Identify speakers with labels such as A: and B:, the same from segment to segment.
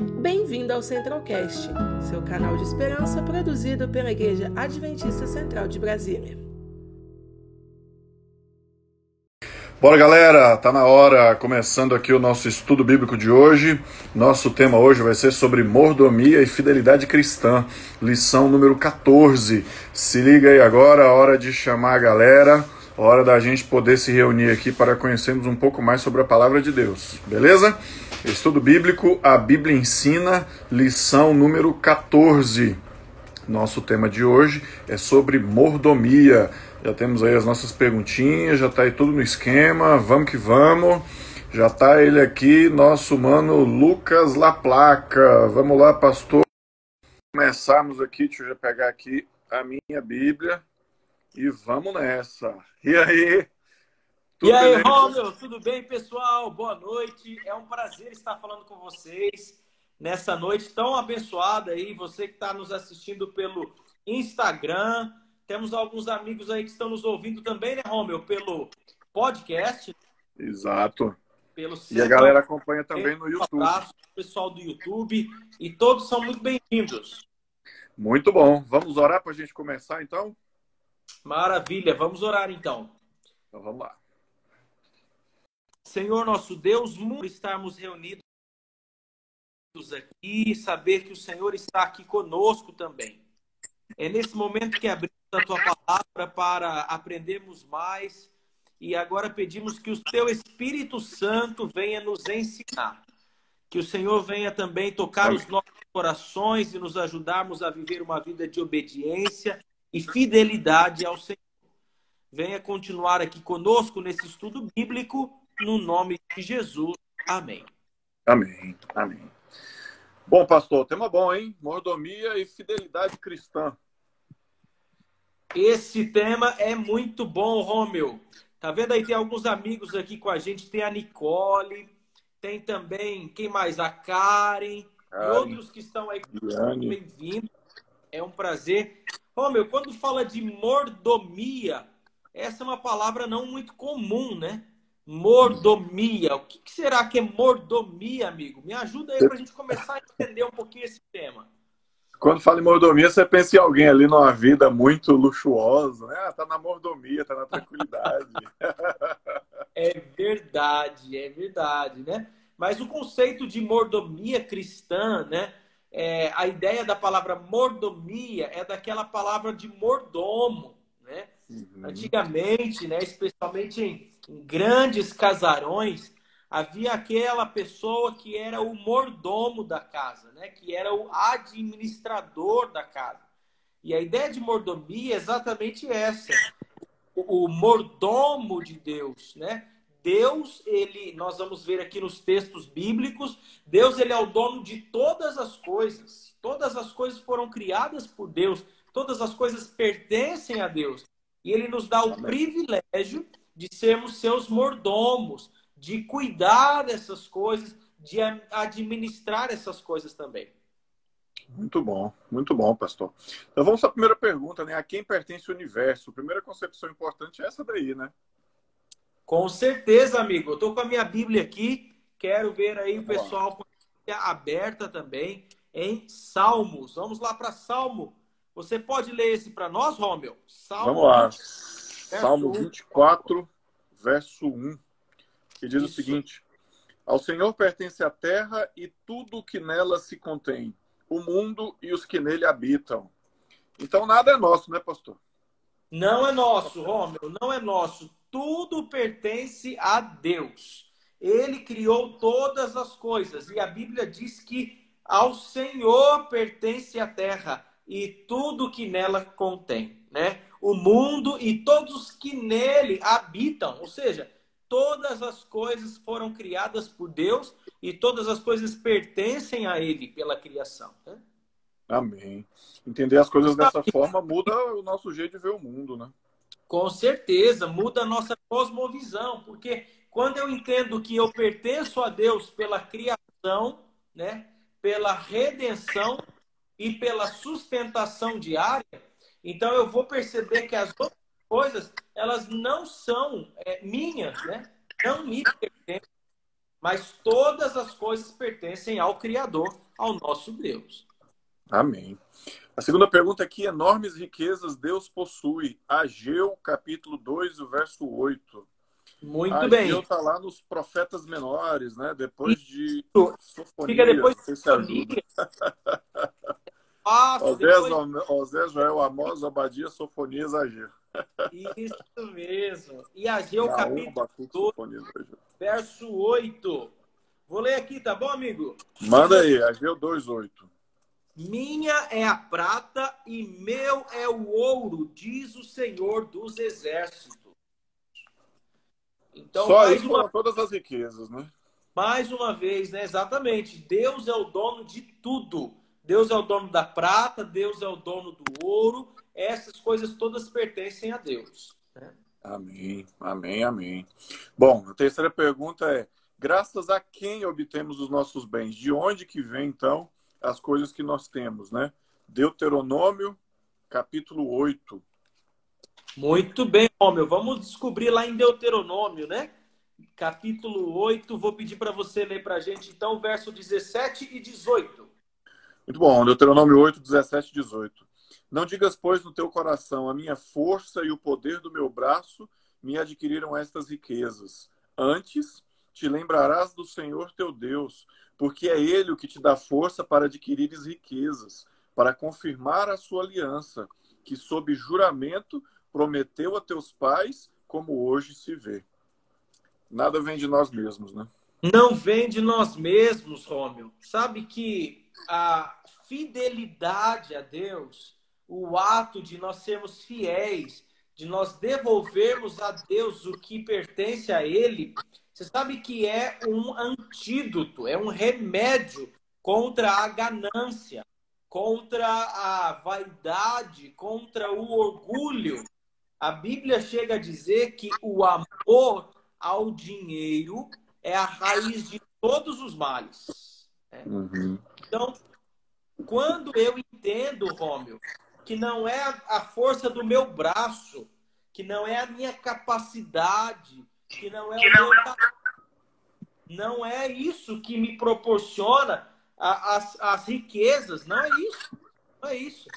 A: Bem-vindo ao Centralcast, seu canal de esperança produzido pela Igreja Adventista Central de Brasília.
B: Bora galera, tá na hora, começando aqui o nosso estudo bíblico de hoje. Nosso tema hoje vai ser sobre mordomia e fidelidade cristã, lição número 14. Se liga aí agora, hora de chamar a galera, hora da gente poder se reunir aqui para conhecermos um pouco mais sobre a palavra de Deus, beleza? Estudo bíblico, a Bíblia ensina, lição número 14. Nosso tema de hoje é sobre mordomia. Já temos aí as nossas perguntinhas, já está aí tudo no esquema, vamos que vamos. Já está ele aqui, nosso mano Lucas Laplaca. Vamos lá, pastor. Começarmos aqui, deixa eu já pegar aqui a minha Bíblia e vamos nessa. E aí?
C: Tudo e aí, beleza? Romeu, tudo bem, pessoal? Boa noite. É um prazer estar falando com vocês nessa noite tão abençoada aí. Você que está nos assistindo pelo Instagram. Temos alguns amigos aí que estão nos ouvindo também, né, Romeu? Pelo podcast.
B: Exato. Pelo e a galera acompanha também no YouTube. Um abraço
C: pessoal do YouTube. E todos são muito bem-vindos.
B: Muito bom. Vamos orar para a gente começar, então?
C: Maravilha. Vamos orar, então.
B: Então, vamos lá.
C: Senhor nosso Deus, muito estarmos reunidos aqui, saber que o Senhor está aqui conosco também. É nesse momento que abrimos a tua palavra para aprendermos mais e agora pedimos que o teu Espírito Santo venha nos ensinar. Que o Senhor venha também tocar os nossos corações e nos ajudarmos a viver uma vida de obediência e fidelidade ao Senhor. Venha continuar aqui conosco nesse estudo bíblico no nome de Jesus. Amém.
B: Amém. Amém. Bom, pastor, tema bom, hein? Mordomia e fidelidade cristã.
C: Esse tema é muito bom, Romeu. Tá vendo aí? Tem alguns amigos aqui com a gente. Tem a Nicole, tem também, quem mais? A Karen, Karen. e outros que estão aí. Bem-vindo. É um prazer. Romeu, quando fala de mordomia, essa é uma palavra não muito comum, né? Mordomia. O que, será que é mordomia, amigo? Me ajuda aí para a gente começar a entender um pouquinho esse tema.
B: Quando fala em mordomia, você pensa em alguém ali numa vida muito luxuosa, né? Ah, tá na mordomia, tá na tranquilidade.
C: é verdade, é verdade, né? Mas o conceito de mordomia cristã, né? É, a ideia da palavra mordomia é daquela palavra de mordomo, né? Uhum. Antigamente, né, especialmente em em grandes casarões, havia aquela pessoa que era o mordomo da casa, né? que era o administrador da casa. E a ideia de mordomia é exatamente essa. O, o mordomo de Deus, né? Deus, ele, nós vamos ver aqui nos textos bíblicos, Deus ele é o dono de todas as coisas. Todas as coisas foram criadas por Deus, todas as coisas pertencem a Deus. E ele nos dá o privilégio de sermos seus mordomos, de cuidar dessas coisas, de administrar essas coisas também.
B: Muito bom, muito bom, pastor. Então vamos à primeira pergunta, né? A quem pertence o universo? A primeira concepção importante é essa daí, né?
C: Com certeza, amigo. Eu tô com a minha Bíblia aqui, quero ver aí o pessoal com a aberta também em Salmos. Vamos lá para Salmo. Você pode ler esse para nós, Rômio?
B: Salmo Vamos lá. Salmo 24, verso 1, que diz Isso. o seguinte: Ao Senhor pertence a terra e tudo o que nela se contém, o mundo e os que nele habitam. Então nada é nosso, né, pastor?
C: Não é nosso, Rômulo, não é nosso. Tudo pertence a Deus. Ele criou todas as coisas e a Bíblia diz que ao Senhor pertence a terra e tudo que nela contém, né? O mundo e todos os que nele habitam. Ou seja, todas as coisas foram criadas por Deus e todas as coisas pertencem a Ele pela criação. Né?
B: Amém. Entender as coisas dessa forma muda o nosso jeito de ver o mundo, né?
C: Com certeza, muda a nossa cosmovisão, porque quando eu entendo que eu pertenço a Deus pela criação, né, pela redenção e pela sustentação diária, então eu vou perceber que as outras coisas, elas não são é, minhas, né? Não me pertencem. mas todas as coisas pertencem ao Criador, ao nosso Deus.
B: Amém. A segunda pergunta aqui: enormes riquezas Deus possui. Ageu, capítulo 2, o verso 8.
C: Muito Ageu bem.
B: Ageu está lá nos profetas menores, né? Depois de
C: Sofonia. Fica depois de Sofonia.
B: Nossa, Osés, depois... Osés, Joel, Amós, Obadia, Sofonias, Ageu.
C: Isso mesmo. E Ageu, capítulo 2, verso 8. Vou ler aqui, tá bom, amigo?
B: Manda aí, Ageu 2, 8.
C: Minha é a prata e meu é o ouro, diz o Senhor dos Exércitos.
B: Então, Só mais uma... todas as riquezas, né?
C: Mais uma vez, né? Exatamente. Deus é o dono de tudo. Deus é o dono da prata, Deus é o dono do ouro. Essas coisas todas pertencem a Deus. Né?
B: Amém, amém, amém. Bom, a terceira pergunta é: graças a quem obtemos os nossos bens? De onde que vem, então, as coisas que nós temos, né? Deuteronômio, capítulo 8.
C: Muito bem, Romeu. Vamos descobrir lá em Deuteronômio, né? Capítulo 8. Vou pedir para você ler para a gente, então, verso 17 e 18.
B: Muito bom. Deuteronômio 8, 17 e 18. Não digas, pois, no teu coração, a minha força e o poder do meu braço me adquiriram estas riquezas. Antes, te lembrarás do Senhor teu Deus, porque é Ele o que te dá força para adquirires riquezas, para confirmar a sua aliança, que sob juramento prometeu a teus pais, como hoje se vê. Nada vem de nós mesmos, né?
C: Não vem de nós mesmos, Rômio. Sabe que a fidelidade a Deus, o ato de nós sermos fiéis, de nós devolvermos a Deus o que pertence a Ele, você sabe que é um antídoto, é um remédio contra a ganância, contra a vaidade, contra o orgulho. A Bíblia chega a dizer que o amor ao dinheiro é a raiz de todos os males. Né? Uhum. Então, quando eu entendo, Rômio, que não é a força do meu braço, que não é a minha capacidade, que não é que o não meu é... não é isso que me proporciona as, as riquezas, não é isso. Não é isso.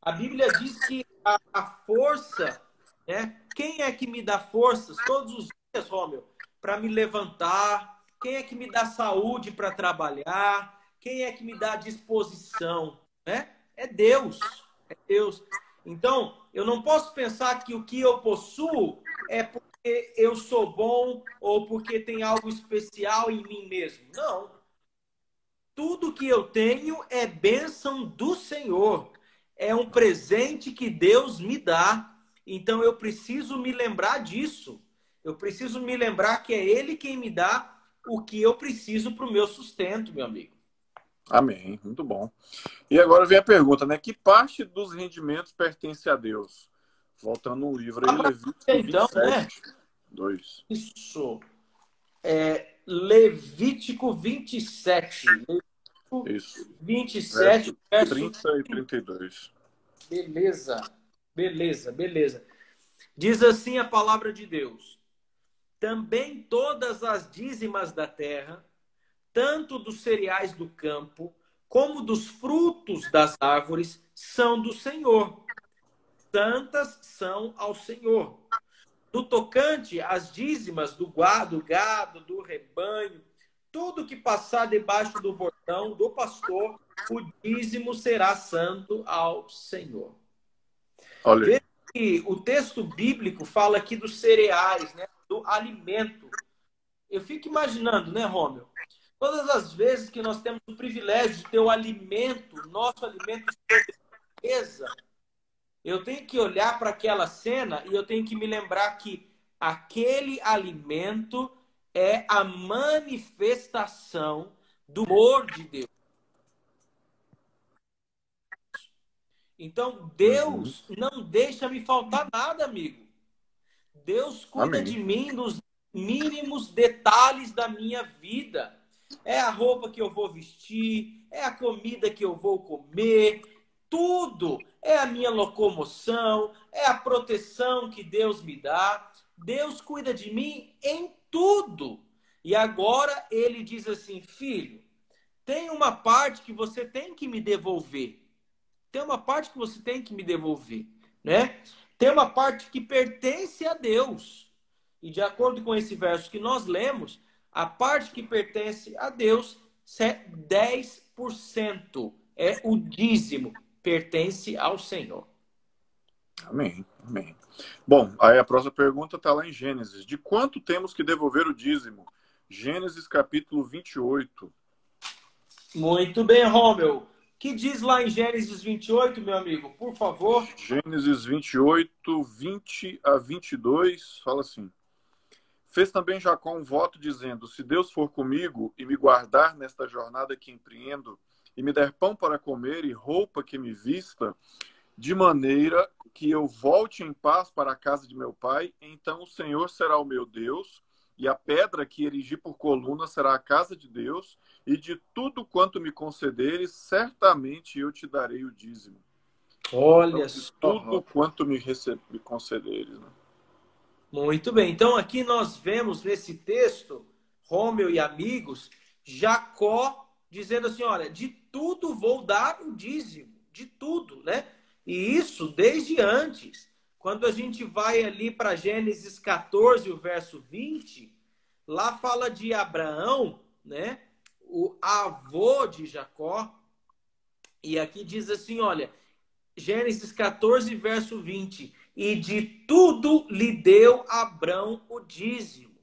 C: A Bíblia diz que a, a força, né? Quem é que me dá forças todos os dias, Rômio, para me levantar? Quem é que me dá saúde para trabalhar? Quem é que me dá disposição, né? É Deus. É Deus. Então, eu não posso pensar que o que eu possuo é por porque eu sou bom ou porque tem algo especial em mim mesmo. Não. Tudo que eu tenho é bênção do Senhor. É um presente que Deus me dá. Então eu preciso me lembrar disso. Eu preciso me lembrar que é Ele quem me dá o que eu preciso para o meu sustento, meu amigo.
B: Amém. Muito bom. E agora vem a pergunta, né? Que parte dos rendimentos pertence a Deus? Voltando no livro aí, Levítico então, 27. Né? 2.
C: Isso. É, Levítico 27. Levítico
B: Isso.
C: 27,
B: verso 30 e 32.
C: Beleza. Beleza, beleza. Diz assim a palavra de Deus: Também todas as dízimas da terra, tanto dos cereais do campo, como dos frutos das árvores, são do Senhor. Santas são ao Senhor. No tocante às dízimas do gado, do gado, do rebanho, tudo que passar debaixo do bordão do pastor, o dízimo será santo ao Senhor. Olha. Veja que o texto bíblico fala aqui dos cereais, né? do alimento. Eu fico imaginando, né, Rômio? Todas as vezes que nós temos o privilégio de ter o alimento, nosso alimento de mesa, eu tenho que olhar para aquela cena e eu tenho que me lembrar que aquele alimento é a manifestação do amor de Deus. Então, Deus uhum. não deixa me faltar nada, amigo. Deus cuida Amém. de mim nos mínimos detalhes da minha vida. É a roupa que eu vou vestir, é a comida que eu vou comer, tudo. É a minha locomoção, é a proteção que Deus me dá. Deus cuida de mim em tudo. E agora ele diz assim: filho, tem uma parte que você tem que me devolver. Tem uma parte que você tem que me devolver, né? Tem uma parte que pertence a Deus. E de acordo com esse verso que nós lemos, a parte que pertence a Deus é 10%. É o dízimo, pertence ao Senhor.
B: Amém, amém. Bom, aí a próxima pergunta está lá em Gênesis. De quanto temos que devolver o dízimo? Gênesis capítulo 28.
C: Muito bem, Romeu. que diz lá em Gênesis 28, meu amigo? Por favor.
B: Gênesis 28, 20 a 22, fala assim. Fez também Jacó um voto dizendo: Se Deus for comigo e me guardar nesta jornada que empreendo, e me der pão para comer e roupa que me vista, de maneira que eu volte em paz para a casa de meu pai, então o Senhor será o meu Deus, e a pedra que erigi por coluna será a casa de Deus, e de tudo quanto me concederes, certamente eu te darei o dízimo.
C: Olha então,
B: só. Tudo quanto me, me concederes. Né?
C: Muito bem. Então aqui nós vemos nesse texto, Rômeo e amigos, Jacó dizendo assim: olha, de tudo vou dar o dízimo, de tudo, né? E isso desde antes. Quando a gente vai ali para Gênesis 14, o verso 20, lá fala de Abraão, né? O avô de Jacó. E aqui diz assim, olha, Gênesis 14, verso 20. E de tudo lhe deu Abraão o dízimo.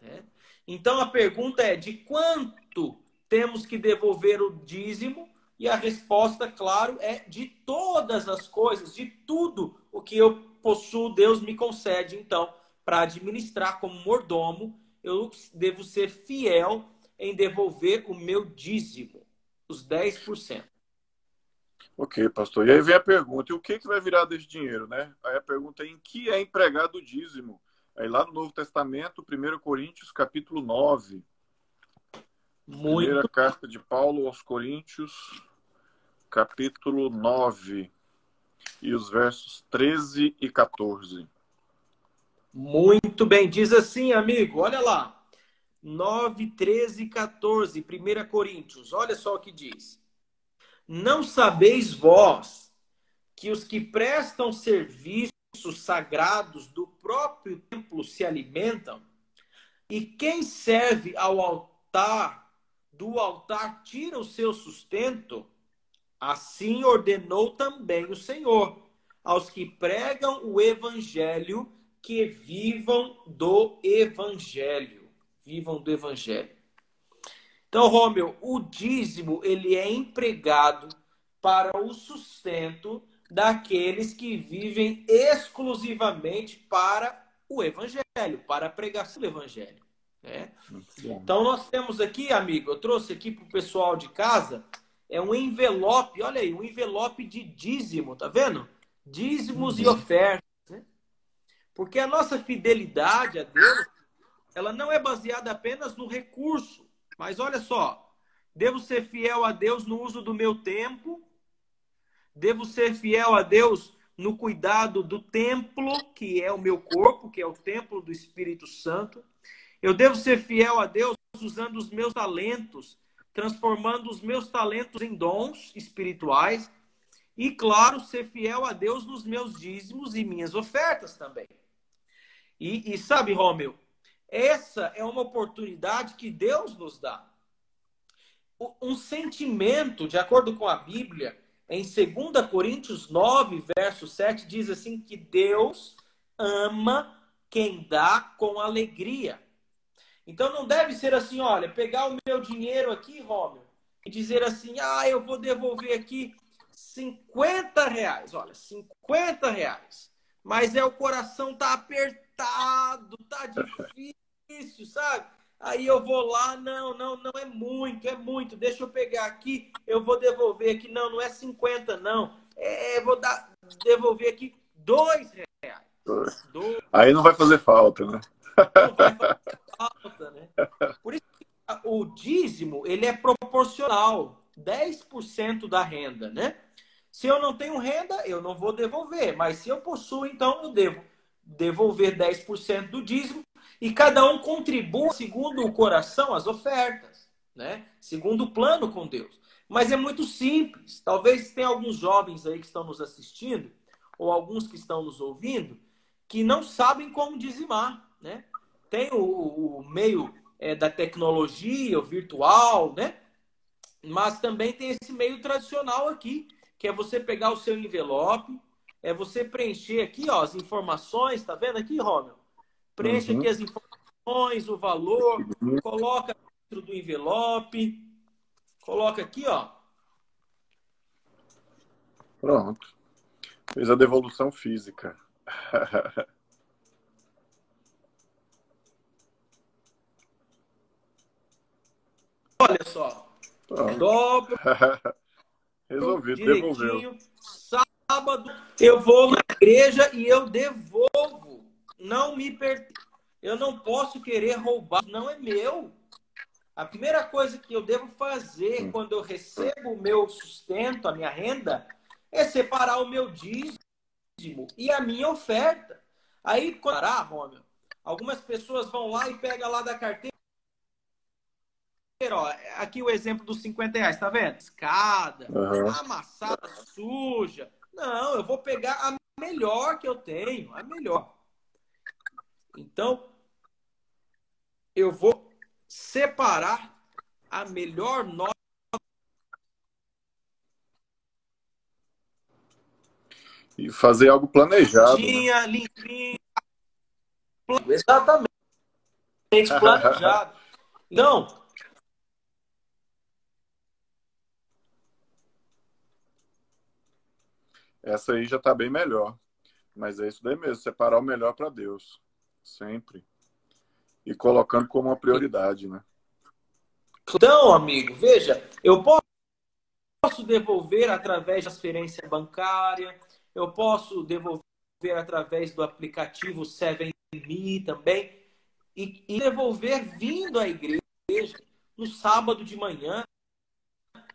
C: Né? Então a pergunta é: de quanto temos que devolver o dízimo? E a resposta, claro, é de todas as coisas, de tudo o que eu possuo, Deus me concede. Então, para administrar como mordomo, eu devo ser fiel em devolver o meu dízimo, os 10%.
B: Ok, pastor. E aí vem a pergunta: e o que, que vai virar desse dinheiro, né? Aí a pergunta é: em que é empregado o dízimo? Aí lá no Novo Testamento, 1 Coríntios, capítulo 9. Muito. Primeira carta de Paulo aos Coríntios, capítulo 9, e os versos 13 e 14.
C: Muito bem, diz assim, amigo, olha lá. 9, 13 e 14, 1 Coríntios, olha só o que diz. Não sabeis vós que os que prestam serviços sagrados do próprio templo se alimentam? E quem serve ao altar do altar tira o seu sustento, assim ordenou também o Senhor aos que pregam o evangelho que vivam do evangelho, vivam do evangelho. Então, Rômeo, o dízimo ele é empregado para o sustento daqueles que vivem exclusivamente para o evangelho, para a pregação do evangelho. Né? Então nós temos aqui, amigo, eu trouxe aqui para o pessoal de casa, é um envelope, olha aí, um envelope de dízimo, tá vendo? Dízimos uhum. e ofertas. Né? Porque a nossa fidelidade a Deus, ela não é baseada apenas no recurso, mas olha só, devo ser fiel a Deus no uso do meu tempo, devo ser fiel a Deus no cuidado do templo, que é o meu corpo, que é o templo do Espírito Santo. Eu devo ser fiel a Deus usando os meus talentos, transformando os meus talentos em dons espirituais. E, claro, ser fiel a Deus nos meus dízimos e minhas ofertas também. E, e sabe, Romeu, essa é uma oportunidade que Deus nos dá. Um sentimento, de acordo com a Bíblia, em 2 Coríntios 9, verso 7, diz assim: que Deus ama quem dá com alegria. Então não deve ser assim, olha, pegar o meu dinheiro aqui, Romero, e dizer assim, ah, eu vou devolver aqui 50 reais. Olha, 50 reais. Mas é o coração tá apertado, tá difícil, sabe? Aí eu vou lá, não, não, não é muito, é muito. Deixa eu pegar aqui, eu vou devolver aqui. Não, não é 50, não. É, vou dar, devolver aqui dois reais.
B: Dois. Aí não vai fazer falta, né? Não vai fazer
C: falta, né? Por isso o dízimo, ele é proporcional, 10% da renda, né? Se eu não tenho renda, eu não vou devolver, mas se eu possuo, então eu devo devolver 10% do dízimo. E cada um contribua segundo o coração as ofertas, né? Segundo o plano com Deus. Mas é muito simples. Talvez tenha alguns jovens aí que estão nos assistindo, ou alguns que estão nos ouvindo, que não sabem como dizimar, né? Tem o, o meio é, da tecnologia, o virtual, né? Mas também tem esse meio tradicional aqui, que é você pegar o seu envelope, é você preencher aqui ó, as informações, tá vendo aqui, Romeu? Preenche uhum. aqui as informações, o valor, uhum. coloca dentro do envelope, coloca aqui, ó.
B: Pronto. Fez a devolução física.
C: Olha só. Dobro.
B: Resolvido, devolveu.
C: Sábado eu vou na igreja e eu devolvo. Não me pertence. Eu não posso querer roubar, não é meu. A primeira coisa que eu devo fazer quando eu recebo o meu sustento, a minha renda, é separar o meu dízimo e a minha oferta. Aí, quando parar, Romeu, algumas pessoas vão lá e pegam lá da carteira. Ó, aqui o exemplo dos 50 reais, tá vendo? Escada, uhum. amassada, suja. Não, eu vou pegar a melhor que eu tenho, a melhor. Então, eu vou separar a melhor nota.
B: E fazer algo planejado.
C: Tinha, né? limpinho. Exatamente. Planejado. Então,
B: essa aí já está bem melhor. Mas é isso daí mesmo, separar o melhor para Deus. Sempre. E colocando como uma prioridade, né?
C: Então, amigo, veja, eu posso devolver através de transferência bancária, eu posso devolver através do aplicativo 7Me também, e, e devolver vindo à igreja no sábado de manhã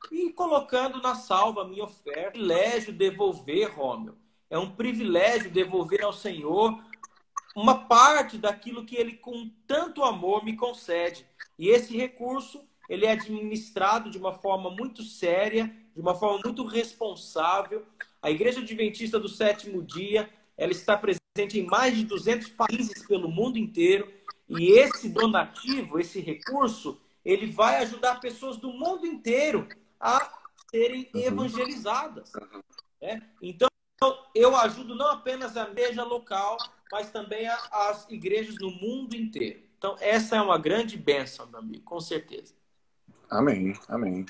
C: e colocando na salva a minha oferta. Privilégio devolver, Rômio. É um privilégio devolver ao Senhor uma parte daquilo que ele com tanto amor me concede. E esse recurso, ele é administrado de uma forma muito séria, de uma forma muito responsável. A Igreja Adventista do Sétimo Dia, ela está presente em mais de 200 países pelo mundo inteiro, e esse donativo, esse recurso, ele vai ajudar pessoas do mundo inteiro a serem uhum. evangelizadas. Né? Então, eu ajudo não apenas a igreja local, mas também as igrejas no mundo inteiro. Então, essa é uma grande bênção, meu amigo, com certeza.
B: Amém, amém.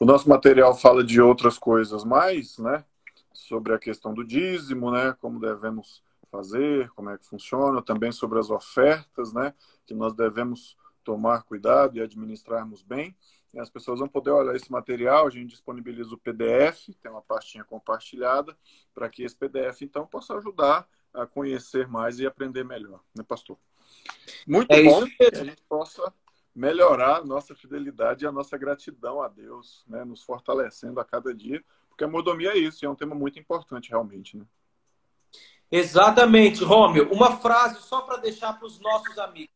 B: O nosso material fala de outras coisas mais, né? Sobre a questão do dízimo, né? Como devemos fazer, como é que funciona, também sobre as ofertas, né? Que nós devemos tomar cuidado e administrarmos bem. E as pessoas vão poder olhar esse material, a gente disponibiliza o PDF, tem uma pastinha compartilhada, para que esse PDF, então, possa ajudar a conhecer mais e aprender melhor, né, pastor? Muito é bom que a gente possa melhorar a nossa fidelidade e a nossa gratidão a Deus, né, nos fortalecendo a cada dia, porque a mordomia é isso, e é um tema muito importante realmente, né?
C: Exatamente, Rômio. Uma frase só para deixar para os nossos amigos.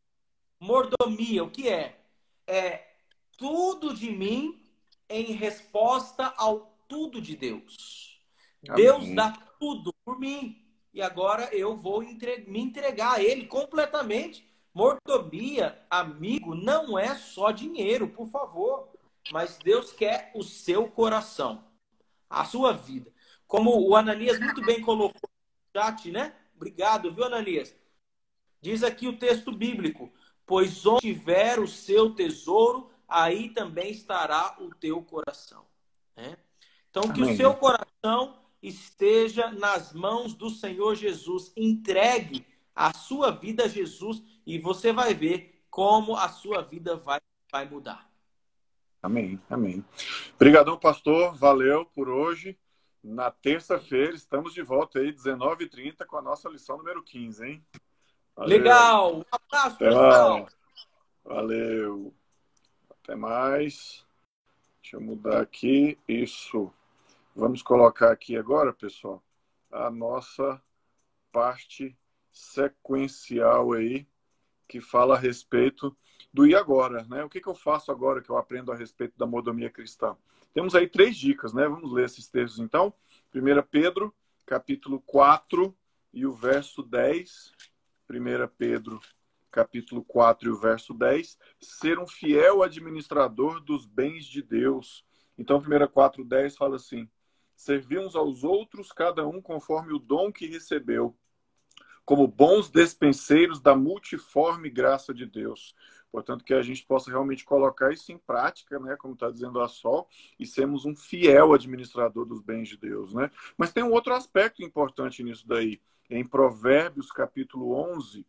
C: Mordomia, o que é? É tudo de mim em resposta ao tudo de Deus. Amém. Deus dá tudo por mim e agora eu vou entre... me entregar a Ele completamente. Mordomia, amigo, não é só dinheiro, por favor. Mas Deus quer o seu coração, a sua vida. Como o Ananias muito bem colocou no chat, né? Obrigado, viu, Ananias? Diz aqui o texto bíblico: Pois onde tiver o seu tesouro, aí também estará o teu coração. Né? Então, que Amém. o seu coração esteja nas mãos do Senhor Jesus. Entregue a sua vida a Jesus e você vai ver como a sua vida vai, vai mudar.
B: Amém, amém. Obrigadão, pastor. Valeu por hoje. Na terça-feira estamos de volta aí, 19h30, com a nossa lição número 15, hein?
C: Valeu. Legal. Um abraço, pessoal.
B: Valeu. Até mais. Deixa eu mudar aqui. Isso. Vamos colocar aqui agora, pessoal, a nossa parte sequencial aí que fala a respeito do e agora, né? O que, que eu faço agora que eu aprendo a respeito da mordomia cristã? Temos aí três dicas, né? Vamos ler esses textos então. 1 Pedro, capítulo 4 e o verso 10. 1 Pedro, capítulo 4 e o verso 10. Ser um fiel administrador dos bens de Deus. Então, 1 4, 10 fala assim: Servir uns aos outros, cada um conforme o dom que recebeu como bons despenseiros da multiforme graça de Deus. Portanto, que a gente possa realmente colocar isso em prática, né, como está dizendo a Sol, e sermos um fiel administrador dos bens de Deus. Né? Mas tem um outro aspecto importante nisso daí. Em Provérbios, capítulo 11,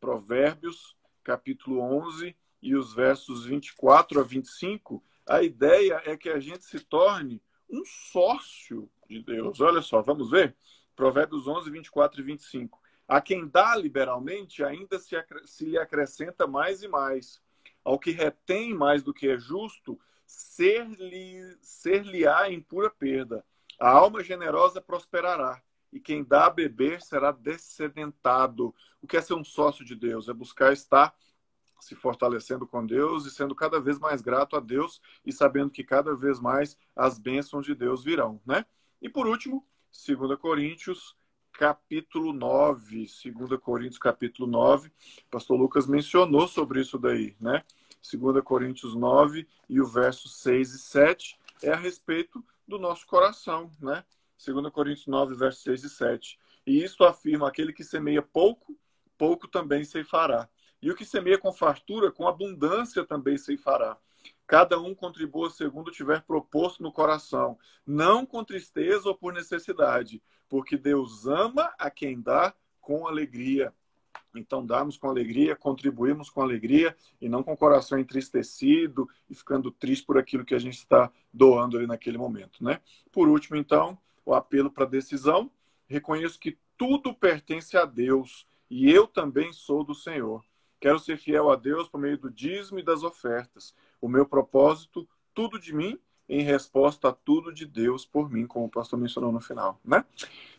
B: Provérbios, capítulo 11, e os versos 24 a 25, a ideia é que a gente se torne um sócio de Deus. Olha só, vamos ver? Provérbios 11, 24 e 25. A quem dá liberalmente, ainda se, se lhe acrescenta mais e mais. Ao que retém mais do que é justo, ser-lhe-á ser em pura perda. A alma generosa prosperará, e quem dá a beber será descedentado. O que é ser um sócio de Deus? É buscar estar se fortalecendo com Deus e sendo cada vez mais grato a Deus e sabendo que cada vez mais as bênçãos de Deus virão, né? E por último, 2 Coríntios capítulo 9, 2 Coríntios capítulo 9, pastor Lucas mencionou sobre isso daí, né? 2 Coríntios 9 e o verso 6 e 7 é a respeito do nosso coração, né? 2 Coríntios 9, verso 6 e 7. E isso afirma aquele que semeia pouco, pouco também se fará. E o que semeia com fartura, com abundância também se fará. Cada um contribua segundo tiver proposto no coração, não com tristeza ou por necessidade, porque Deus ama a quem dá com alegria. Então, damos com alegria, contribuímos com alegria e não com o coração entristecido e ficando triste por aquilo que a gente está doando ali naquele momento, né? Por último, então, o apelo para decisão. Reconheço que tudo pertence a Deus e eu também sou do Senhor. Quero ser fiel a Deus por meio do dízimo e das ofertas. O meu propósito, tudo de mim, em resposta a tudo de Deus por mim, como o pastor mencionou no final, né?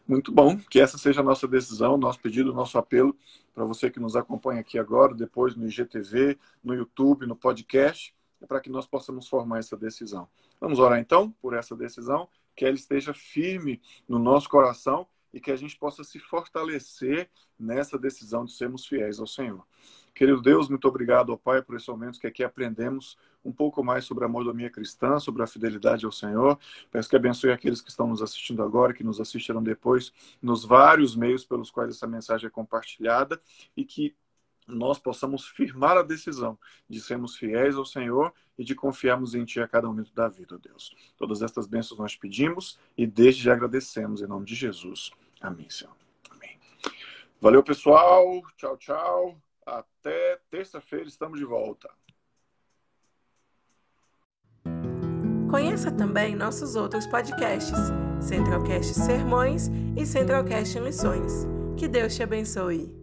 B: Muito bom, que essa seja a nossa decisão, nosso pedido, nosso apelo para você que nos acompanha aqui agora, depois no IGTV, no YouTube, no podcast, para que nós possamos formar essa decisão. Vamos orar então por essa decisão, que ela esteja firme no nosso coração e que a gente possa se fortalecer nessa decisão de sermos fiéis ao Senhor. Querido Deus, muito obrigado ao Pai por esse momento que aqui aprendemos um pouco mais sobre a mordomia cristã, sobre a fidelidade ao Senhor. Peço que abençoe aqueles que estão nos assistindo agora, que nos assistirão depois, nos vários meios pelos quais essa mensagem é compartilhada e que nós possamos firmar a decisão de sermos fiéis ao Senhor e de confiarmos em Ti a cada momento da vida, Deus. Todas estas bênçãos nós pedimos e desde já agradecemos em nome de Jesus. Amém, Senhor. Amém. Valeu, pessoal. Tchau, tchau. Até terça-feira estamos de volta.
A: Conheça também nossos outros podcasts, Centralcast Sermões e Centralcast Missões. Que Deus te abençoe.